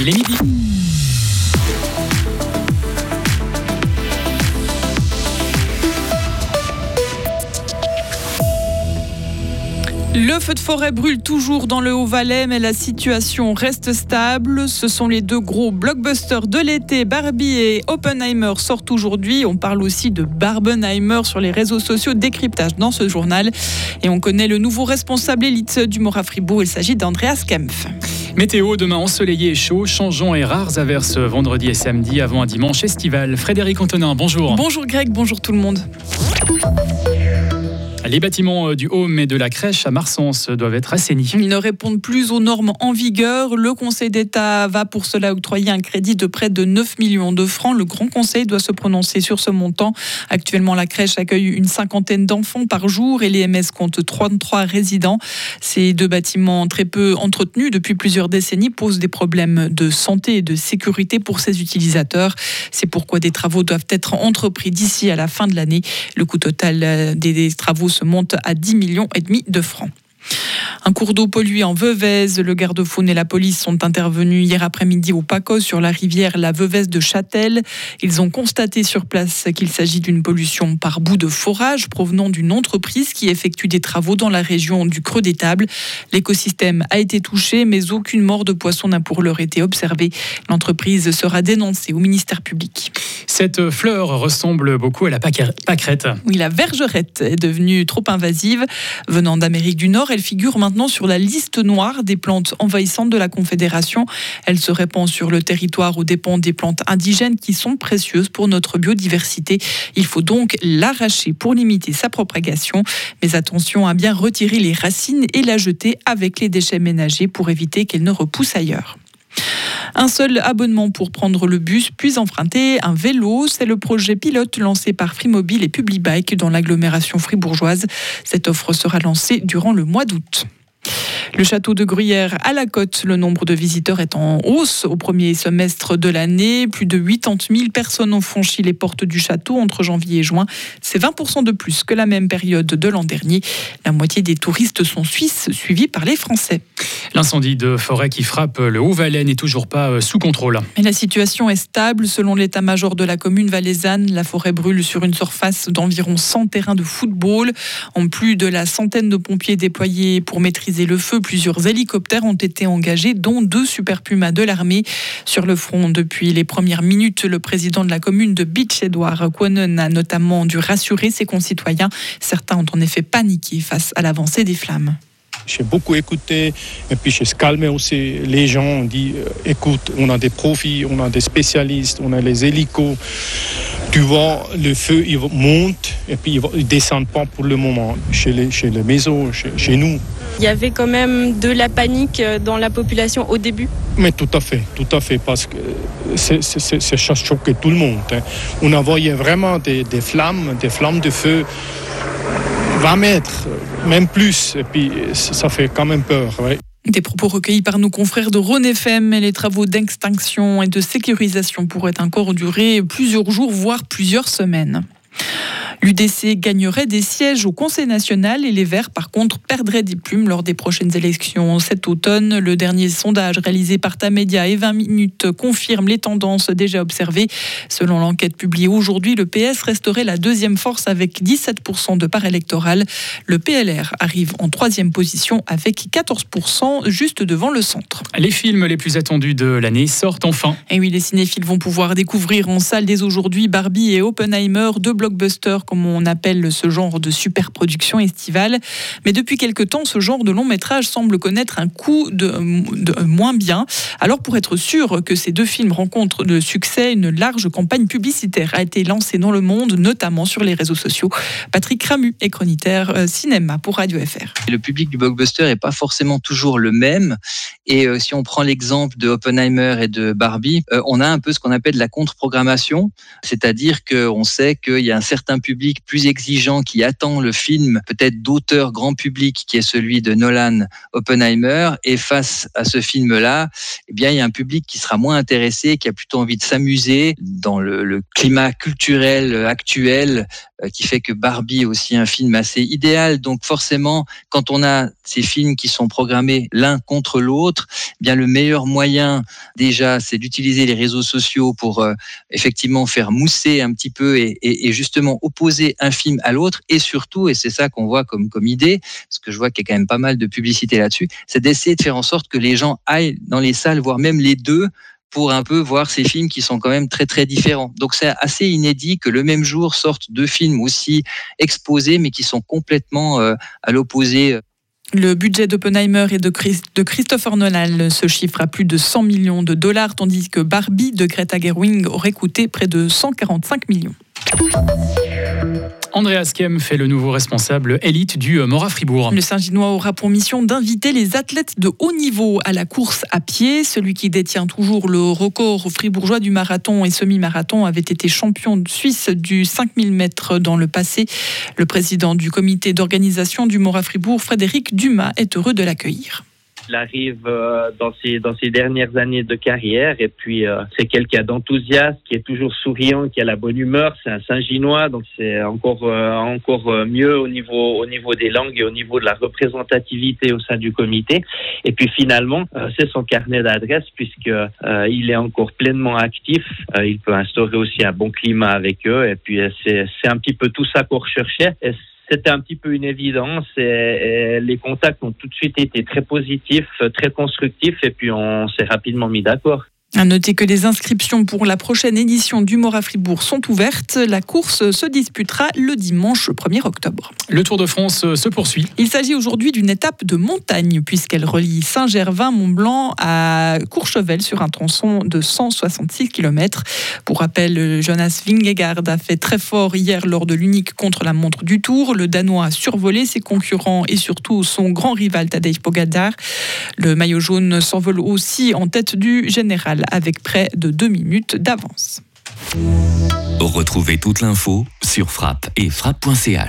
Il est midi. Le feu de forêt brûle toujours dans le Haut-Valais, mais la situation reste stable. Ce sont les deux gros blockbusters de l'été. Barbie et Oppenheimer sortent aujourd'hui. On parle aussi de Barbenheimer sur les réseaux sociaux. Décryptage dans ce journal. Et on connaît le nouveau responsable élite du Mora Fribourg. Il s'agit d'Andreas Kempf. Météo demain ensoleillé et chaud, changeant et rares averses vendredi et samedi avant un dimanche estival. Frédéric Antonin, bonjour. Bonjour Greg, bonjour tout le monde. Les bâtiments euh, du Home et de la crèche à Marsens doivent être assainis. Ils ne répondent plus aux normes en vigueur. Le Conseil d'État va pour cela octroyer un crédit de près de 9 millions de francs. Le Grand Conseil doit se prononcer sur ce montant. Actuellement, la crèche accueille une cinquantaine d'enfants par jour et l'EMS compte 33 résidents. Ces deux bâtiments très peu entretenus depuis plusieurs décennies posent des problèmes de santé et de sécurité pour ses utilisateurs. C'est pourquoi des travaux doivent être entrepris d'ici à la fin de l'année. Le coût total euh, des travaux monte à 10 millions et demi de francs. Un cours d'eau pollué en Veuvez. Le garde-faune et la police sont intervenus hier après-midi au Paco sur la rivière la Veuvez de Châtel. Ils ont constaté sur place qu'il s'agit d'une pollution par bout de forage provenant d'une entreprise qui effectue des travaux dans la région du Creux des Tables. L'écosystème a été touché, mais aucune mort de poisson n'a pour l'heure été observée. L'entreprise sera dénoncée au ministère public. Cette fleur ressemble beaucoup à la pâquerette. Oui, la vergerette est devenue trop invasive. Venant d'Amérique du Nord, elle figure maintenant sur la liste noire des plantes envahissantes de la Confédération. Elle se répand sur le territoire aux dépens des plantes indigènes qui sont précieuses pour notre biodiversité. Il faut donc l'arracher pour limiter sa propagation. Mais attention à bien retirer les racines et la jeter avec les déchets ménagers pour éviter qu'elle ne repousse ailleurs. Un seul abonnement pour prendre le bus, puis emprunter un vélo. C'est le projet pilote lancé par Free-Mobile et Publibike dans l'agglomération fribourgeoise. Cette offre sera lancée durant le mois d'août. Le château de Gruyère à la côte, le nombre de visiteurs est en hausse au premier semestre de l'année. Plus de 80 000 personnes ont franchi les portes du château entre janvier et juin. C'est 20 de plus que la même période de l'an dernier. La moitié des touristes sont suisses, suivis par les Français. L'incendie de forêt qui frappe le Haut-Valais n'est toujours pas euh, sous contrôle. Mais la situation est stable. Selon l'état-major de la commune valaisanne, la forêt brûle sur une surface d'environ 100 terrains de football. En plus de la centaine de pompiers déployés pour maîtriser le feu, plusieurs hélicoptères ont été engagés, dont deux Super Pumas de l'armée. Sur le front, depuis les premières minutes, le président de la commune de Beach, Edouard Quonen, a notamment dû rassurer ses concitoyens. Certains ont en effet paniqué face à l'avancée des flammes. J'ai beaucoup écouté et puis j'ai calmé aussi les gens. On dit euh, écoute, on a des profits, on a des spécialistes, on a les hélicos. Tu vois, le feu il monte et puis il ne descend pas pour le moment chez les, chez les maisons, chez, nous. Il y avait quand même de la panique euh, dans la population au début? Mais tout à fait, tout à fait, parce que ça choquait tout le monde. Hein. On a voyé vraiment des, des flammes, des flammes de feu 20 mètres, même plus. Et puis, ça fait quand même peur. Des propos recueillis par nos confrères de Rhône FM les travaux d'extinction et de sécurisation pourraient encore durer plusieurs jours, voire plusieurs semaines. L'UDC gagnerait des sièges au Conseil national et les Verts, par contre, perdraient des plumes lors des prochaines élections cet automne. Le dernier sondage réalisé par Tamedia et 20 minutes confirme les tendances déjà observées. Selon l'enquête publiée aujourd'hui, le PS resterait la deuxième force avec 17% de part électorale. Le PLR arrive en troisième position avec 14%, juste devant le centre. Les films les plus attendus de l'année sortent enfin. Et oui, les cinéphiles vont pouvoir découvrir en salle dès aujourd'hui Barbie et Oppenheimer, deux blockbusters comme on appelle ce genre de super production estivale. Mais depuis quelque temps, ce genre de long métrage semble connaître un coup de, moins bien. Alors pour être sûr que ces deux films rencontrent de succès, une large campagne publicitaire a été lancée dans le monde, notamment sur les réseaux sociaux. Patrick Ramu est chroniqueur euh, cinéma pour Radio FR. Le public du blockbuster n'est pas forcément toujours le même. Et euh, si on prend l'exemple de Oppenheimer et de Barbie, euh, on a un peu ce qu'on appelle la contre-programmation, c'est-à-dire qu'on sait qu'il y a un certain public public plus exigeant qui attend le film peut-être d'auteur grand public qui est celui de Nolan Oppenheimer et face à ce film-là, eh bien il y a un public qui sera moins intéressé, qui a plutôt envie de s'amuser dans le, climat culturel actuel euh, qui fait que Barbie est aussi un film assez idéal. Donc forcément, quand on a ces films qui sont programmés l'un contre l'autre, eh bien le meilleur moyen déjà, c'est d'utiliser les réseaux sociaux pour euh, effectivement faire mousser un petit peu et justement opposer un film à l'autre. Et surtout, et c'est ça qu'on voit comme idée, parce que je vois qu'il y a quand même pas mal de publicité là-dessus, c'est d'essayer de faire en sorte que les gens aillent dans les salles, voir même les deux pour un peu voir ces films qui sont quand même très très différents. Donc c'est assez inédit que le même jour sortent deux films aussi exposés mais qui sont complètement euh, à l'opposé. Le budget d'Oppenheimer et de, Christopher Nolan se chiffre à plus de 100 millions de dollars, tandis que Barbie de Greta Gerwig aurait coûté près de 145 millions. Andreas Kem fait le nouveau responsable élite du Mora Fribourg. Le Saint-Ginois aura pour mission d'inviter les athlètes de haut niveau à la course à pied. Celui qui détient toujours le record fribourgeois du marathon et semi-marathon avait été champion suisse du 5000 mètres dans le passé. Le président du comité d'organisation du Mora Fribourg, Frédéric Dumas, est heureux de l'accueillir. Il arrive euh, dans ses dans ses dernières années de carrière et puis euh, c'est quelqu'un d'enthousiaste qui est toujours souriant, qui a la bonne humeur. C'est un Saint-Ginois donc c'est encore euh, encore mieux au niveau au niveau des langues et au niveau de la représentativité au sein du comité. Et puis finalement c'est son carnet d'adresses puisque il est encore pleinement actif. il peut instaurer aussi un bon climat avec eux et puis c'est c'est un petit peu tout ça qu'on recherchait. C'était un petit peu une évidence et, les contacts ont tout de suite été très positifs, très constructifs et puis on s'est rapidement mis d'accord. À noter que les inscriptions pour la prochaine édition du Mora Fribourg sont ouvertes. La course se disputera le dimanche 1er octobre. Le Tour de France se poursuit. Il s'agit aujourd'hui d'une étape de montagne puisqu'elle relie Saint-Gervin-Mont-Blanc à Courchevel sur un tronçon de 166 km. Pour rappel, Jonas Vingegaard a fait très fort hier lors de l'unique contre-la-montre du Tour. Le Danois a survolé ses concurrents et surtout son grand rival Tadej Pogacar. Le maillot jaune s'envole aussi en tête du général avec près de deux minutes d'avance. Retrouvez toute l'info sur frappe et frappe.ch.